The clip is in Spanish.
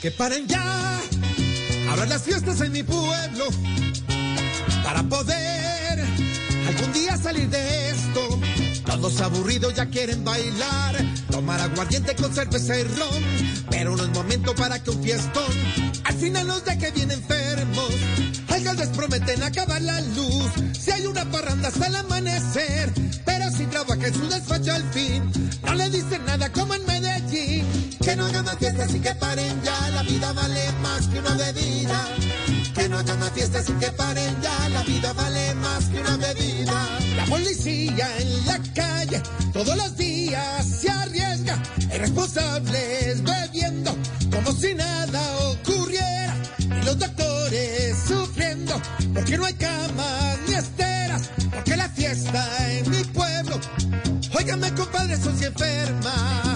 que paren ya. Habrá las fiestas en mi pueblo para poder algún día salir de esto. Todos aburridos ya quieren bailar, tomar aguardiente con cerveza pero no es momento para que un fiestón al final nos deje bien enfermos. Alcaldes prometen acabar la luz, si hay una parranda hasta el amanecer, pero si trabaja en su despacho al fin, no le dicen nada Medellín. Que no hagan más fiestas y que paren ya, la vida vale más que una bebida. Que no hagan más fiestas y que paren ya, la vida vale más que una bebida. La policía en la calle todos los días se arriesga, irresponsables bebiendo como si nada ocurriera. Y los doctores sufriendo porque no hay camas ni esteras, porque la fiesta en mi pueblo, óigame compadre, son si enferma